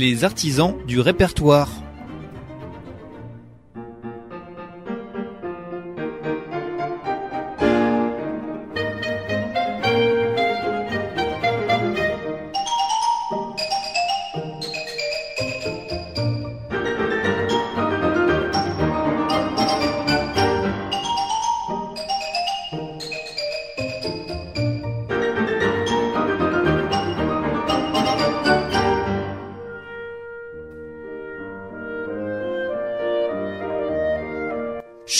Les artisans du répertoire.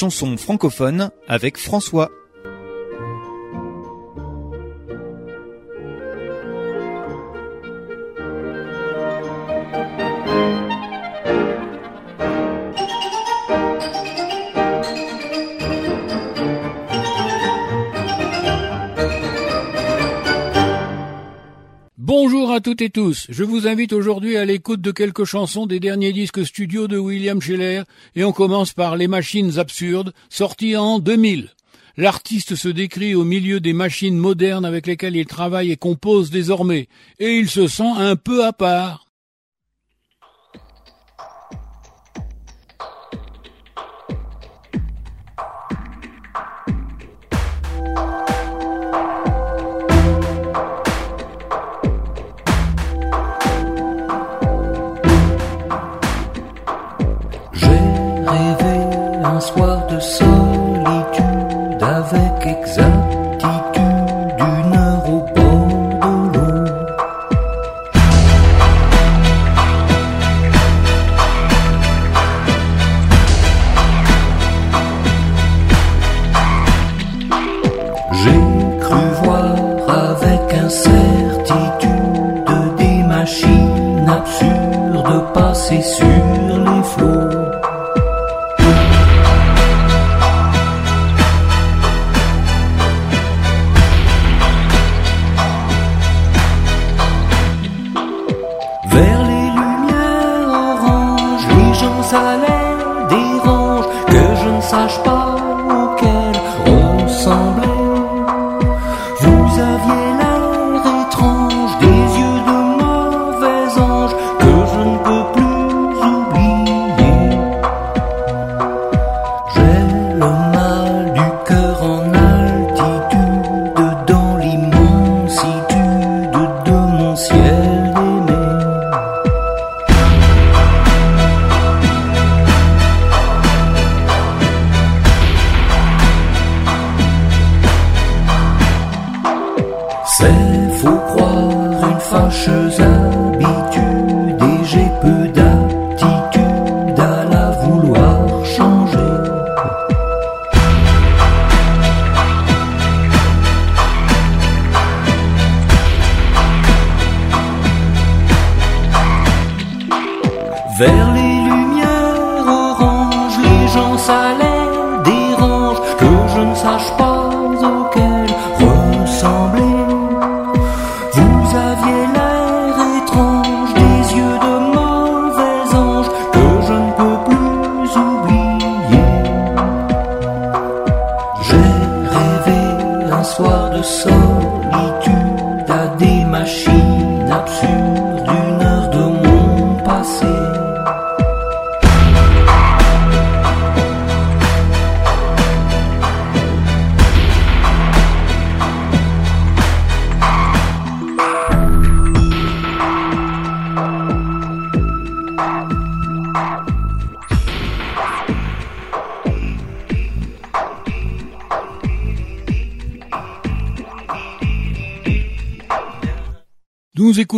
Chanson francophone avec François. À toutes et tous. Je vous invite aujourd'hui à l'écoute de quelques chansons des derniers disques studio de William Scheller et on commence par Les Machines Absurdes, sorti en 2000. L'artiste se décrit au milieu des machines modernes avec lesquelles il travaille et compose désormais, et il se sent un peu à part. Vers les lumières oranges, les gens ça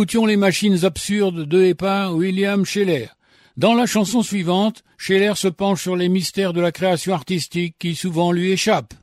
écoutions les machines absurdes de par William Scheller. Dans la chanson suivante, Scheller se penche sur les mystères de la création artistique qui souvent lui échappent.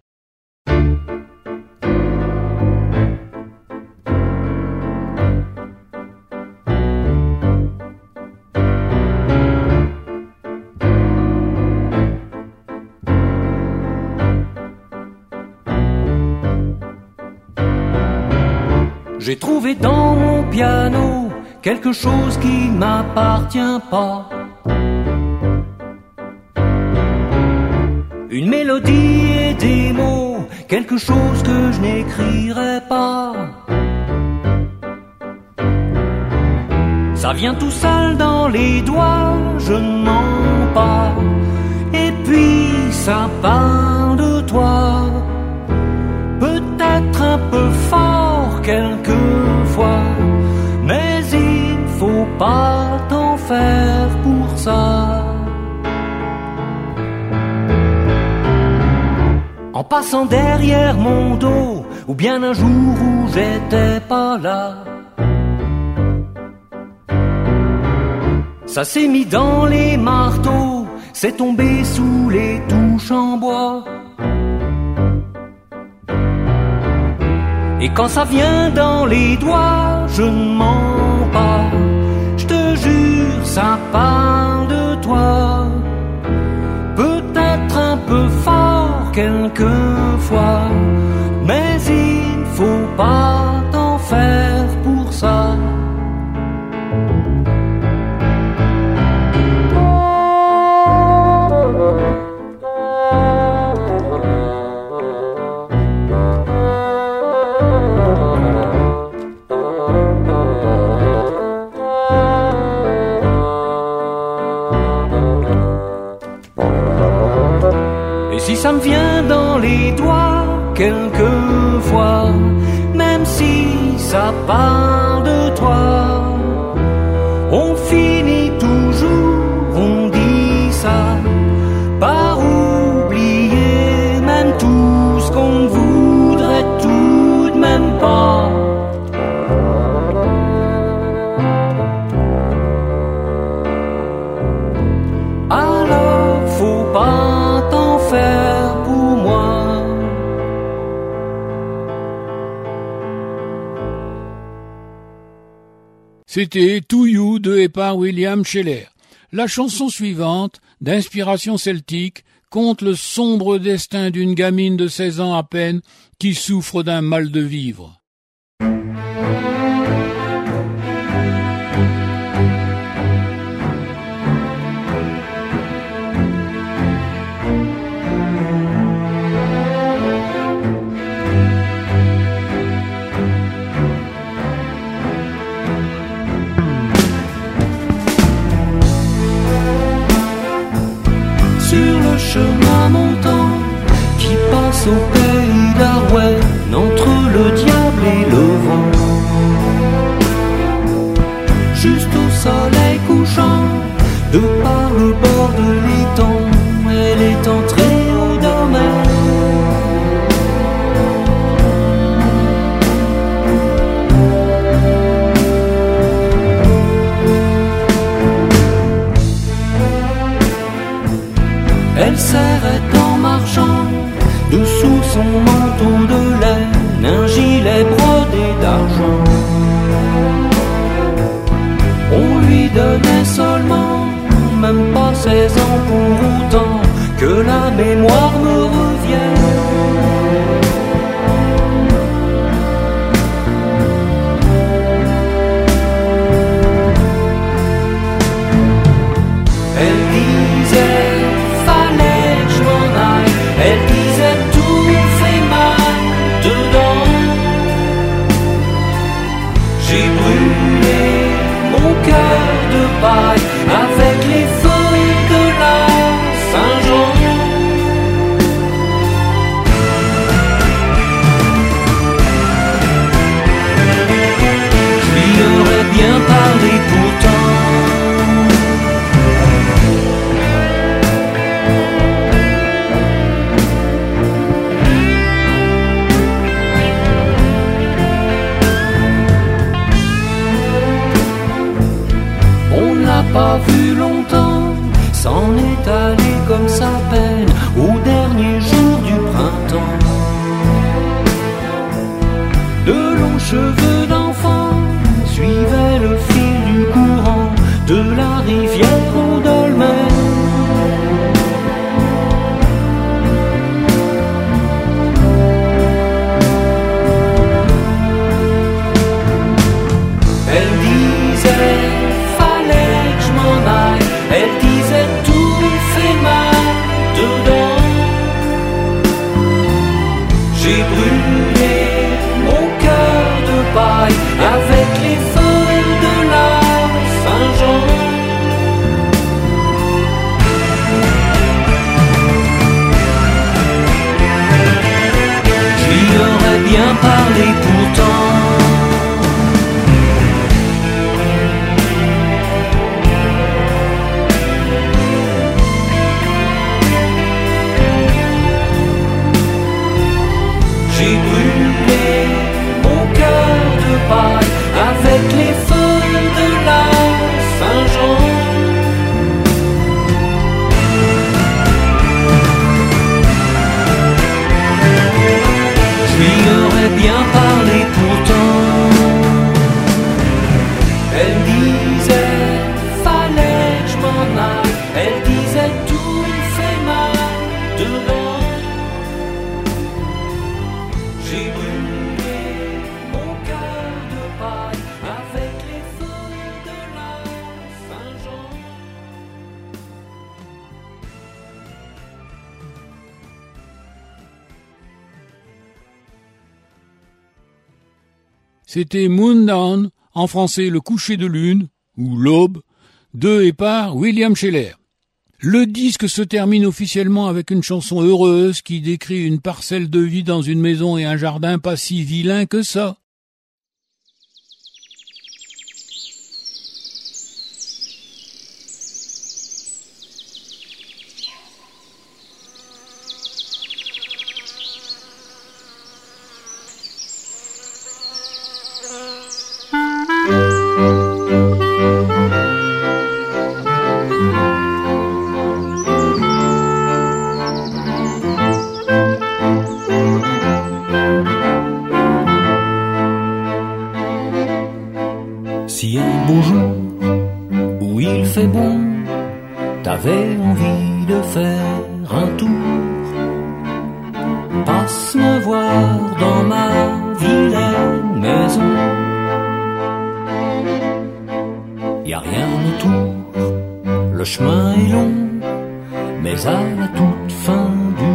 J'ai trouvé dans mon piano quelque chose qui m'appartient pas. Une mélodie et des mots, quelque chose que je n'écrirai pas. Ça vient tout seul dans les doigts, je ne mens pas. Et puis ça part passant derrière mon dos, ou bien un jour où j'étais pas là. Ça s'est mis dans les marteaux, c'est tombé sous les touches en bois. Et quand ça vient dans les doigts, je ne mens pas. Je te jure, ça part quelquefois, mais il faut pas t'en faire quelquefois, même si ça part C'était To You de et par William Scheller. La chanson suivante, d'inspiration celtique, conte le sombre destin d'une gamine de 16 ans à peine qui souffre d'un mal de vivre. Solo. Donnait seulement même pas 16 ans pour autant que la mémoire me revienne. Elle disait, fallait que je m'en aille. Elle disait, tout fait mal dedans. J'ai brûlé de C'était Moondown, en français Le coucher de lune, ou L'aube, de et par William Scheller. Le disque se termine officiellement avec une chanson heureuse qui décrit une parcelle de vie dans une maison et un jardin pas si vilain que ça. 风雨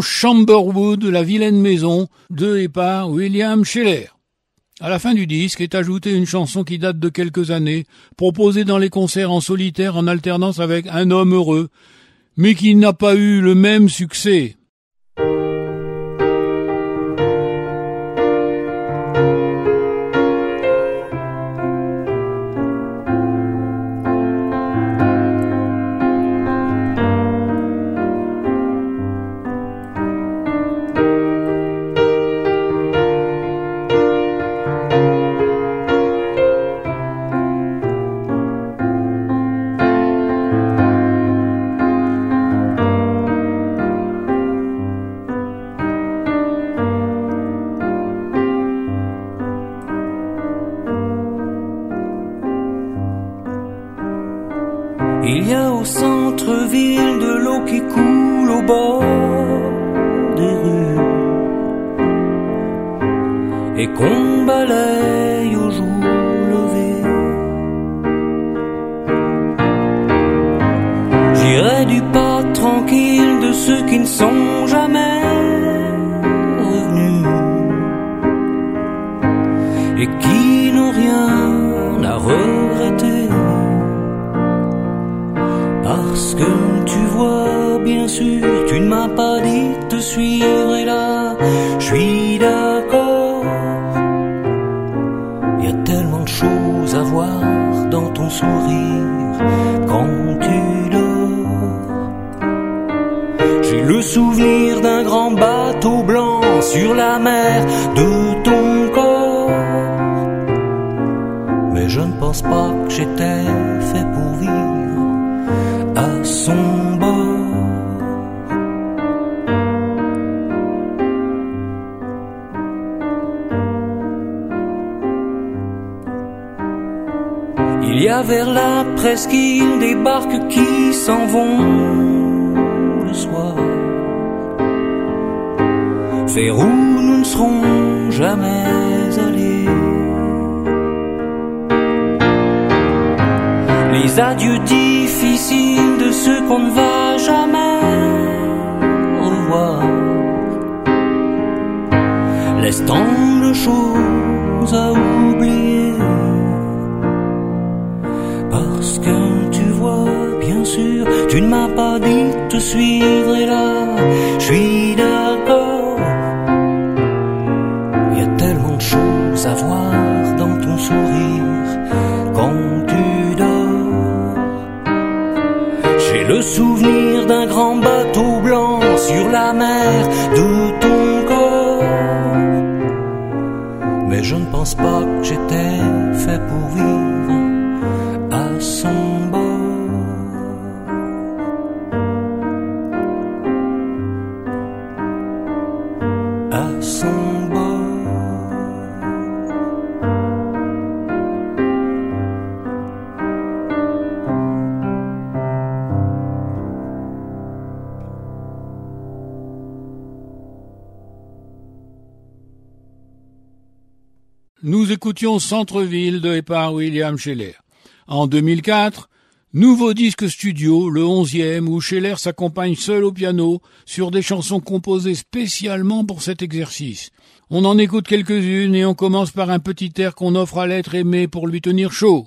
Chamberwood, la vilaine maison, de et par William Scheller. À la fin du disque est ajoutée une chanson qui date de quelques années, proposée dans les concerts en solitaire en alternance avec Un homme heureux, mais qui n'a pas eu le même succès. Quand tu dors. J'ai le souvenir d'un grand bateau blanc sur la mer vers la presqu'île des barques qui s'en vont le soir. Vers où nous ne serons jamais allés. Les adieux difficiles de ceux qu'on ne va jamais revoir. Laisse tant de choses à oublier. Tu ne m'as pas dit de te suivre et là, je suis d'accord. Il y a tellement de choses à voir dans ton sourire quand tu dors. J'ai le souvenir d'un grand bateau blanc sur la mer de ton corps. Mais je ne pense pas que j'étais fait pour vivre à son bord. Nous écoutions Centre-ville de par William Scheller. En 2004, nouveau disque studio, le onzième, où Scheller s'accompagne seul au piano sur des chansons composées spécialement pour cet exercice. On en écoute quelques-unes et on commence par un petit air qu'on offre à l'être aimé pour lui tenir chaud.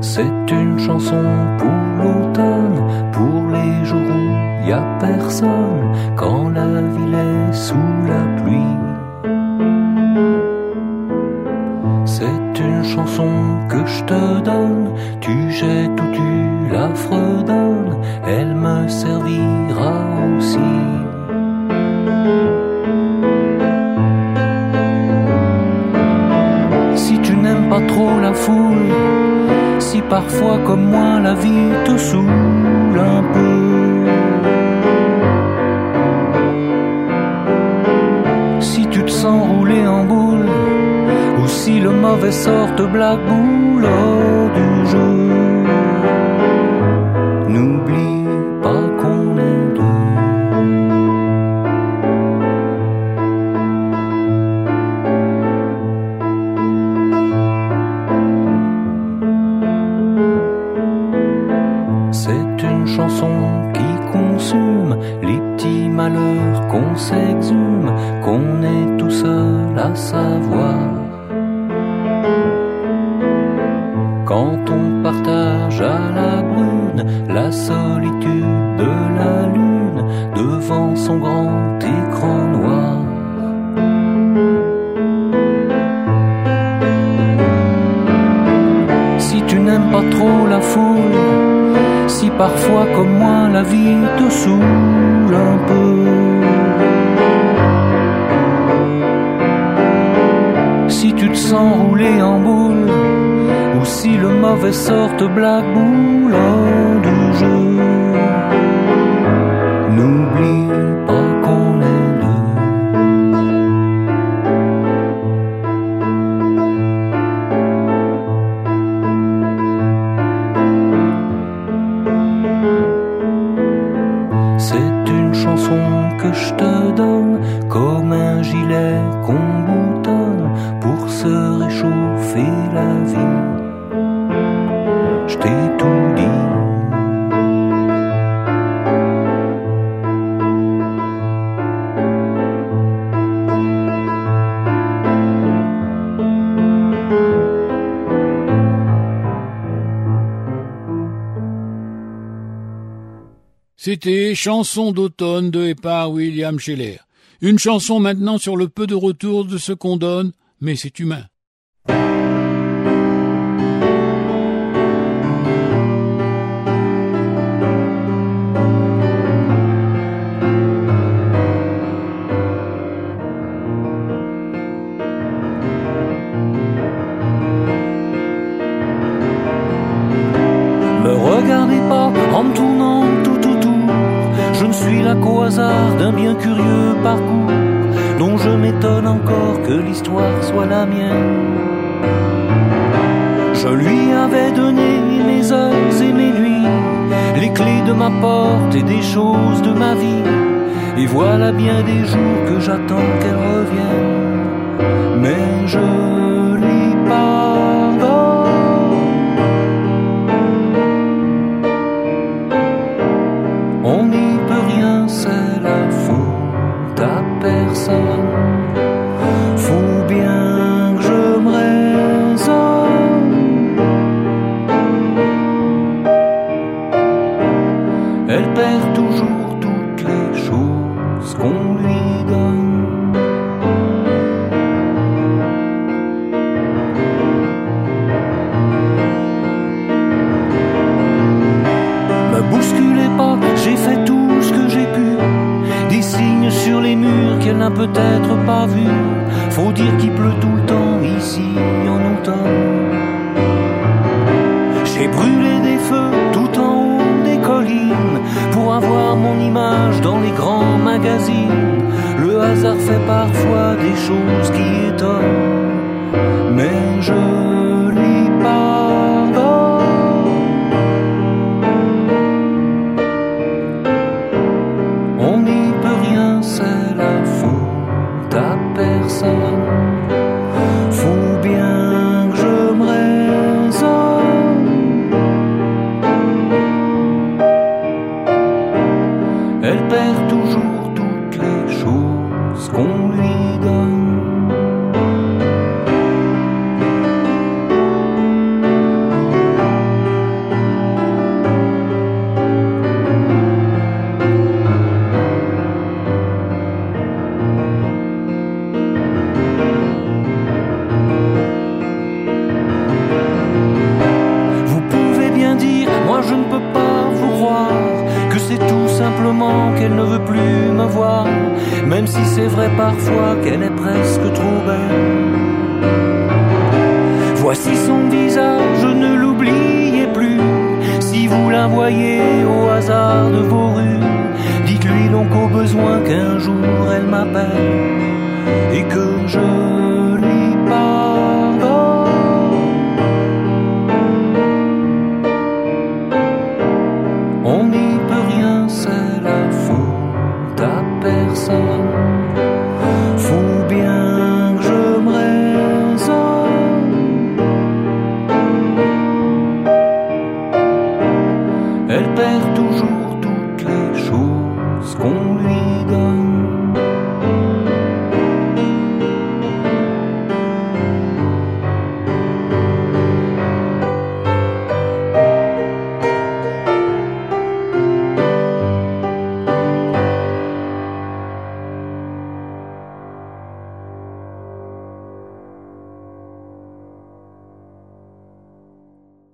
C'est une chanson pour l'automne, pour les jours y a personne, quand la ville est sous la pluie. C'est une chanson que je te donne, tu jettes ou tu la fredonnes, elle me servira aussi. Si tu n'aimes pas trop la foule, si parfois comme moi la vie te saoule un peu. Si le mauvais sort te blague boule hors du jeu. Chanson d'automne de Epa William Scheller. Une chanson maintenant sur le peu de retour de ce qu'on donne, mais c'est humain. que l'histoire soit la mienne. Je lui avais donné mes heures et mes nuits, les clés de ma porte et des choses de ma vie. Et voilà bien des jours que j'attends qu'elle revienne. Mais je je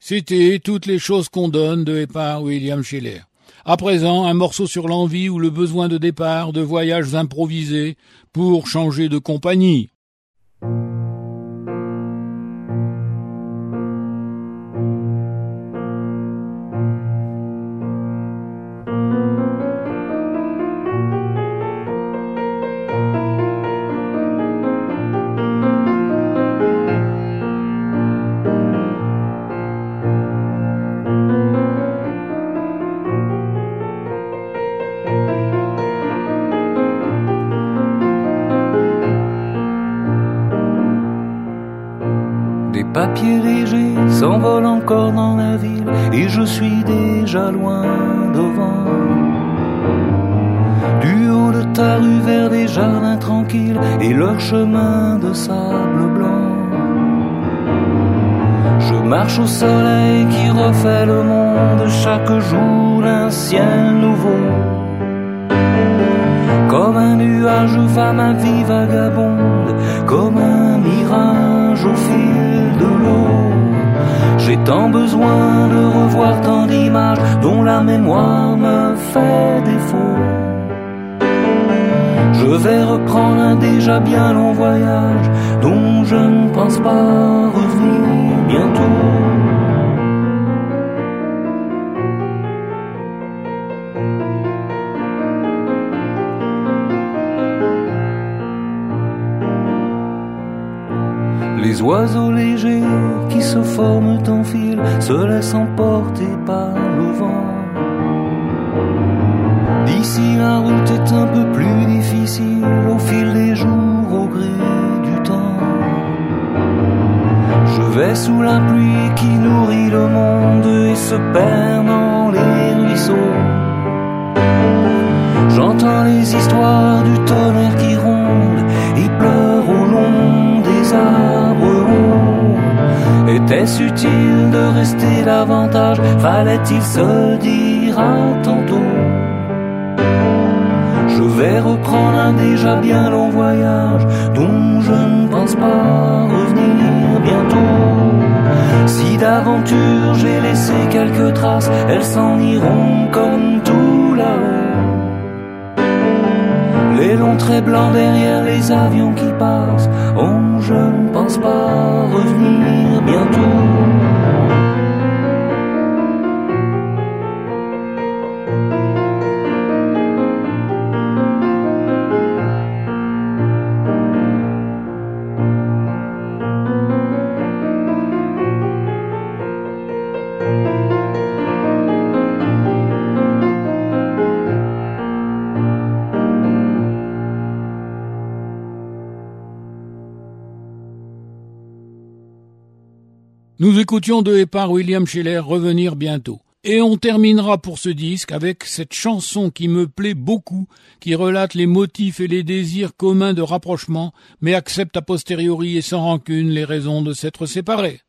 C'était toutes les choses qu'on donne de Épar William Schiller. À présent, un morceau sur l'envie ou le besoin de départ, de voyages improvisés pour changer de compagnie. Au soleil qui refait le monde chaque jour d'un ciel nouveau. Comme un nuage va ma vie vagabonde, comme un mirage au fil de l'eau. J'ai tant besoin de revoir tant d'images dont la mémoire me fait défaut. Je vais reprendre un déjà bien long voyage dont je ne pense pas revenir bientôt. Les oiseaux légers qui se forment en fil se laissent emporter par le vent. D'ici la route est un peu plus difficile au fil des jours, Je vais sous la pluie qui nourrit le monde et se perd dans les ruisseaux. J'entends les histoires du tonnerre qui ronde et pleure au long des arbres hauts. Était-ce utile de rester davantage? Fallait-il se dire à tantôt? Je vais reprendre un déjà bien long voyage dont je ne pense pas j'ai laissé quelques traces, elles s'en iront comme tout là-haut. Les longs traits blancs derrière les avions qui passent, oh je ne pense pas revenir bientôt. Nous écoutions de et par William Scheller revenir bientôt. Et on terminera pour ce disque avec cette chanson qui me plaît beaucoup, qui relate les motifs et les désirs communs de rapprochement, mais accepte a posteriori et sans rancune les raisons de s'être séparés.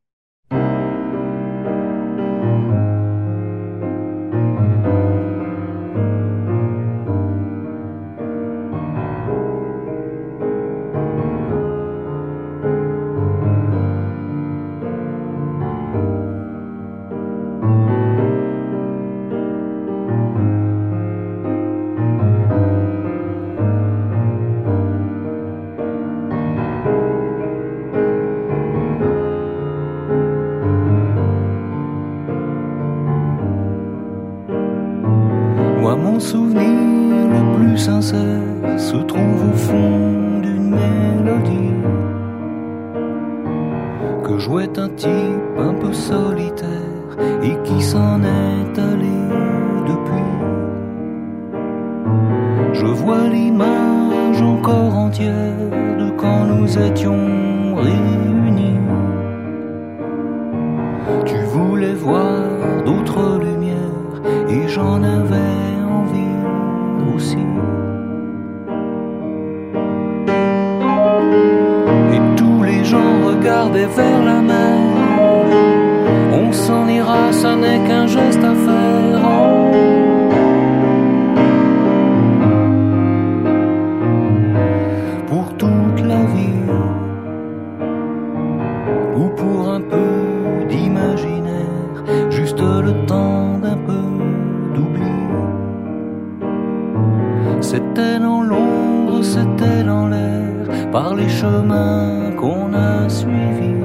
Qu'on a suivis.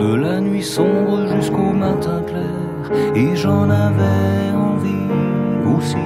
De la nuit sombre jusqu'au matin clair, et j'en avais envie aussi.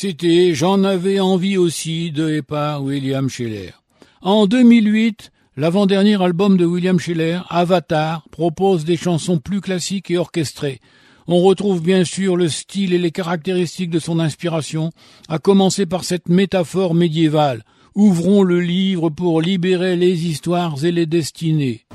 C'était J'en avais envie aussi de et par William Scheller. En 2008, l'avant-dernier album de William Scheller, Avatar, propose des chansons plus classiques et orchestrées. On retrouve bien sûr le style et les caractéristiques de son inspiration, à commencer par cette métaphore médiévale. Ouvrons le livre pour libérer les histoires et les destinées.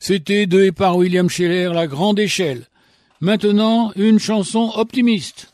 C'était de et par William Scheller, La Grande Échelle. Maintenant, une chanson optimiste.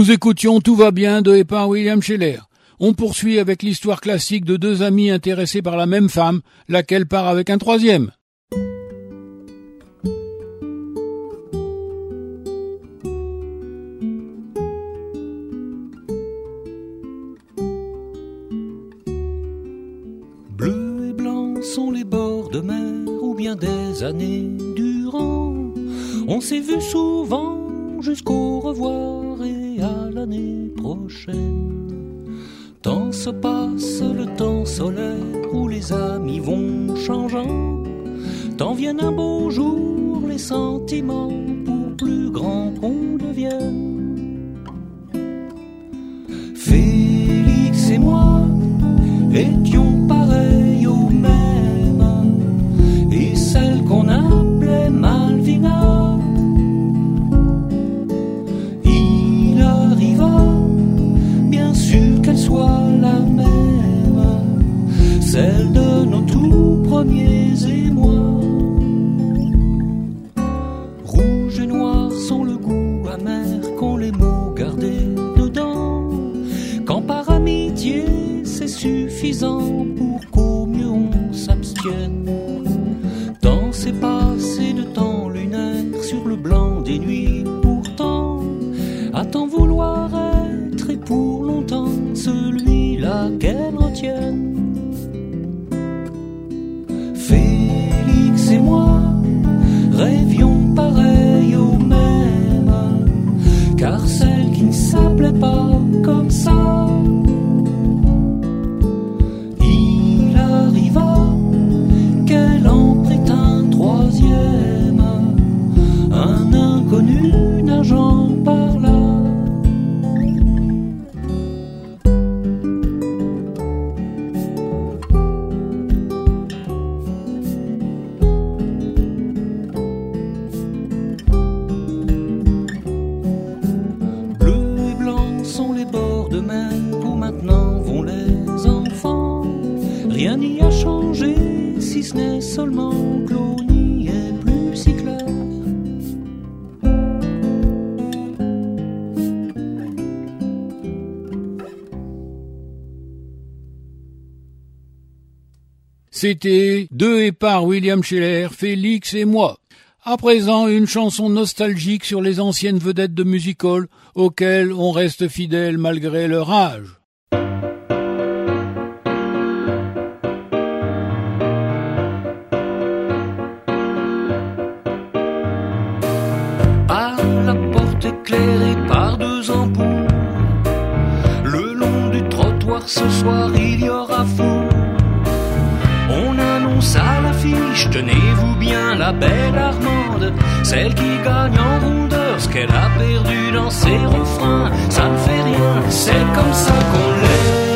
Nous écoutions Tout va bien de par William Scheller. On poursuit avec l'histoire classique de deux amis intéressés par la même femme, laquelle part avec un troisième. Le temps solaire où les amis vont changeant. Tant viennent un beau jour les sentiments pour plus grand qu'on devienne. Félix et moi étions pareils tout premiers seulement que l'eau n'y est plus si claire. C'était Deux et par William Scheller, Félix et moi. À présent, une chanson nostalgique sur les anciennes vedettes de music hall auxquelles on reste fidèle malgré leur âge. Ce soir il y aura fou. On annonce à l'affiche, tenez-vous bien, la belle Armande, celle qui gagne en rondeur ce qu'elle a perdu dans ses refrains. Ça ne fait rien, c'est comme ça qu'on l'aime.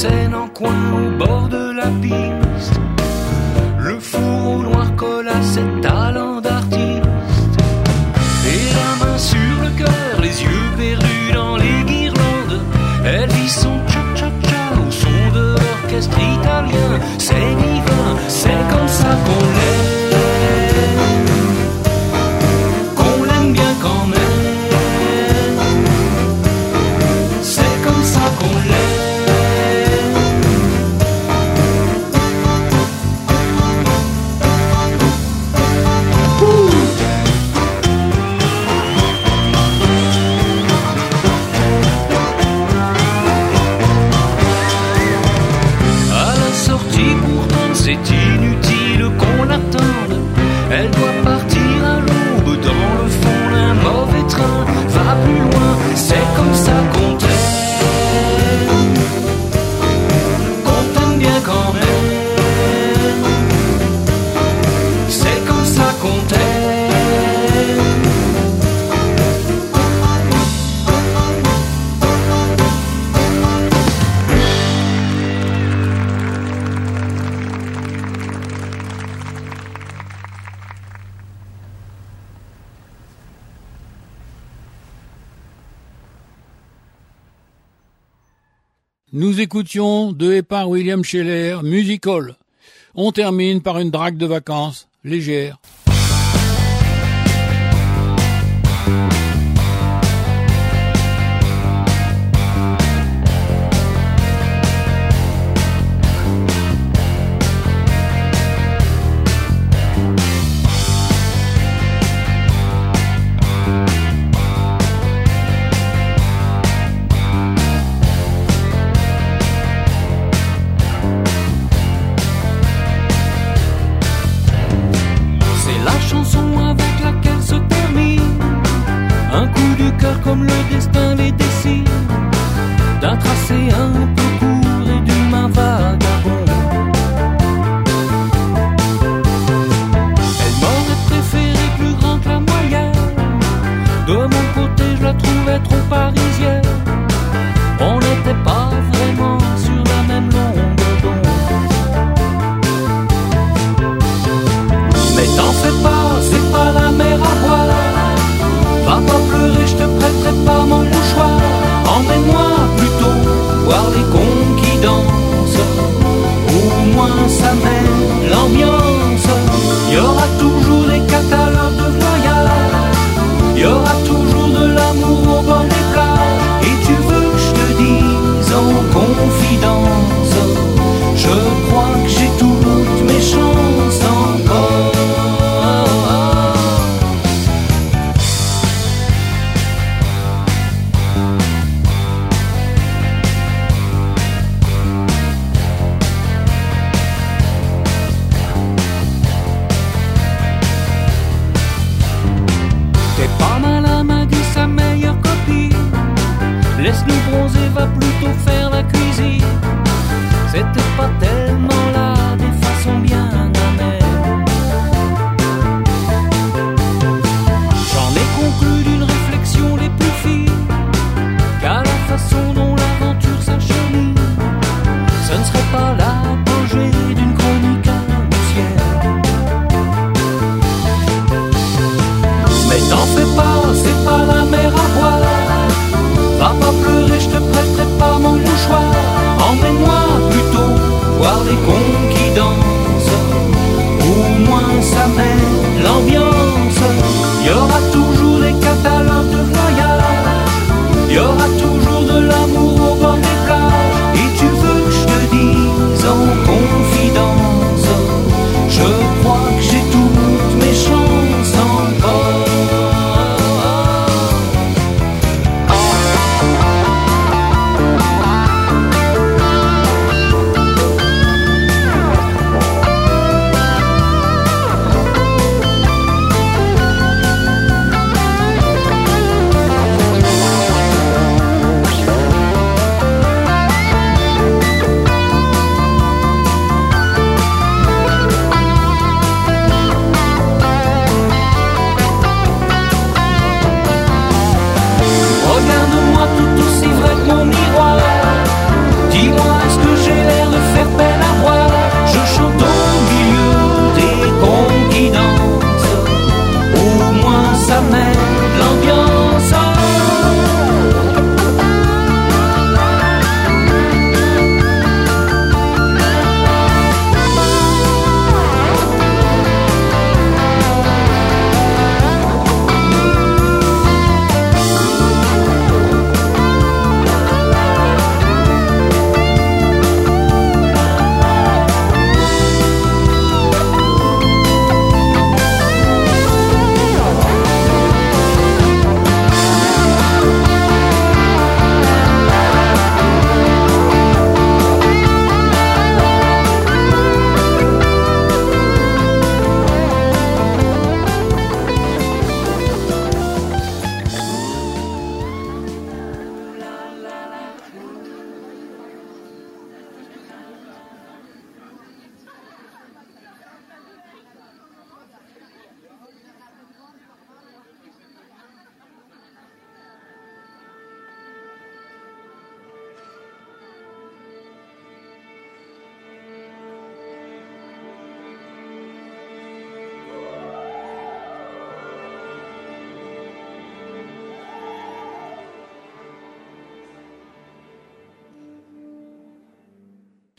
Scène en coin au bord de la piste, écoutions de et par William Scheller, Musical. On termine par une drague de vacances, légère. La trouvais trop parisienne. On n'était pas vraiment sur la même longueur d'onde. Mais t'en fais pas, c'est pas la mer à boire. Va pas pleurer, je te prêterai pas mon mouchoir. Emmène-moi plutôt voir les cons qui dansent. Au moins ça met l'ambiance.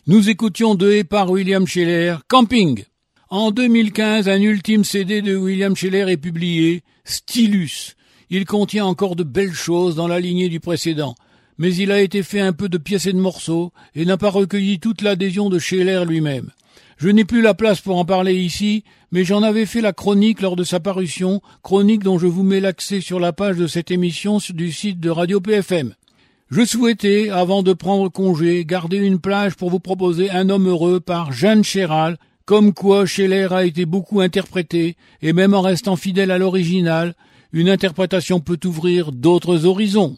Nous écoutions de et par William Scheller, Camping. En 2015, un ultime CD de William Scheller est publié, Stylus. Il contient encore de belles choses dans la lignée du précédent, mais il a été fait un peu de pièces et de morceaux et n'a pas recueilli toute l'adhésion de Scheller lui-même. Je n'ai plus la place pour en parler ici, mais j'en avais fait la chronique lors de sa parution, chronique dont je vous mets l'accès sur la page de cette émission du site de Radio PFM. Je souhaitais, avant de prendre congé, garder une plage pour vous proposer Un homme heureux par Jeanne Chéral, comme quoi Scheller a été beaucoup interprété, et même en restant fidèle à l'original, une interprétation peut ouvrir d'autres horizons.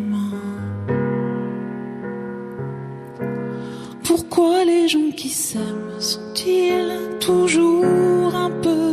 Pourquoi les gens qui s'aiment sont-ils toujours un peu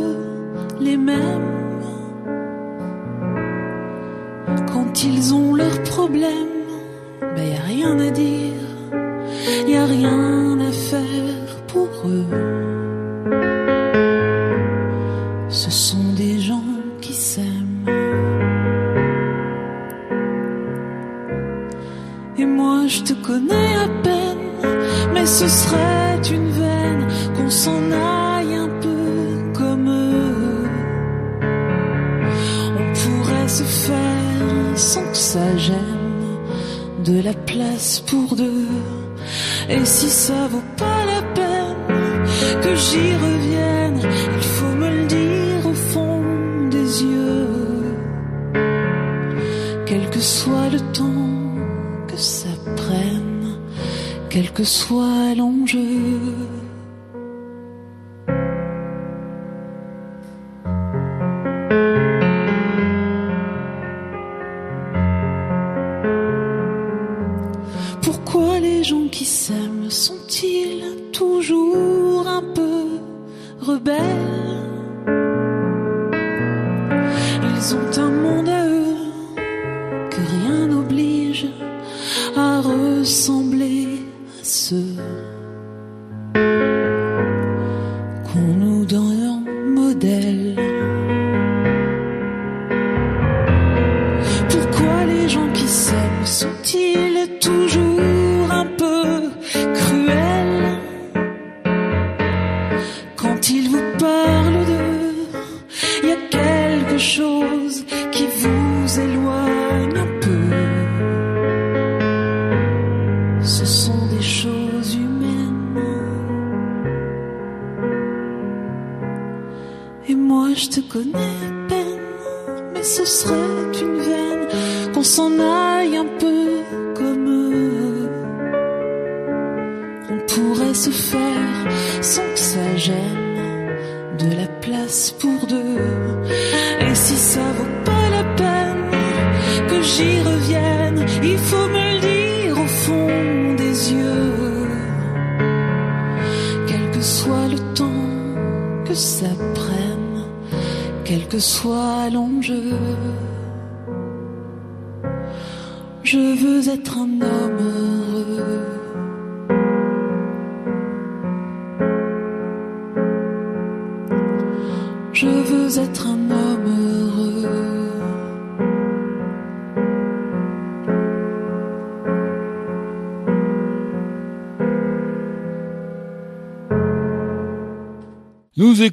Nous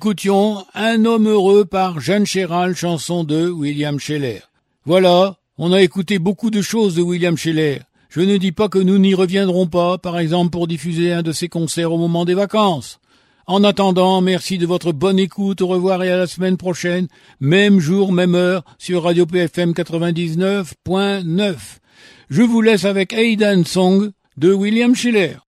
écoutions Un homme heureux par Jeanne Chéral, chanson de William Scheller. Voilà, on a écouté beaucoup de choses de William Scheller. Je ne dis pas que nous n'y reviendrons pas, par exemple pour diffuser un de ses concerts au moment des vacances. En attendant, merci de votre bonne écoute, au revoir et à la semaine prochaine, même jour, même heure, sur Radio PFM 99.9. Je vous laisse avec Aidan Song de William Schiller.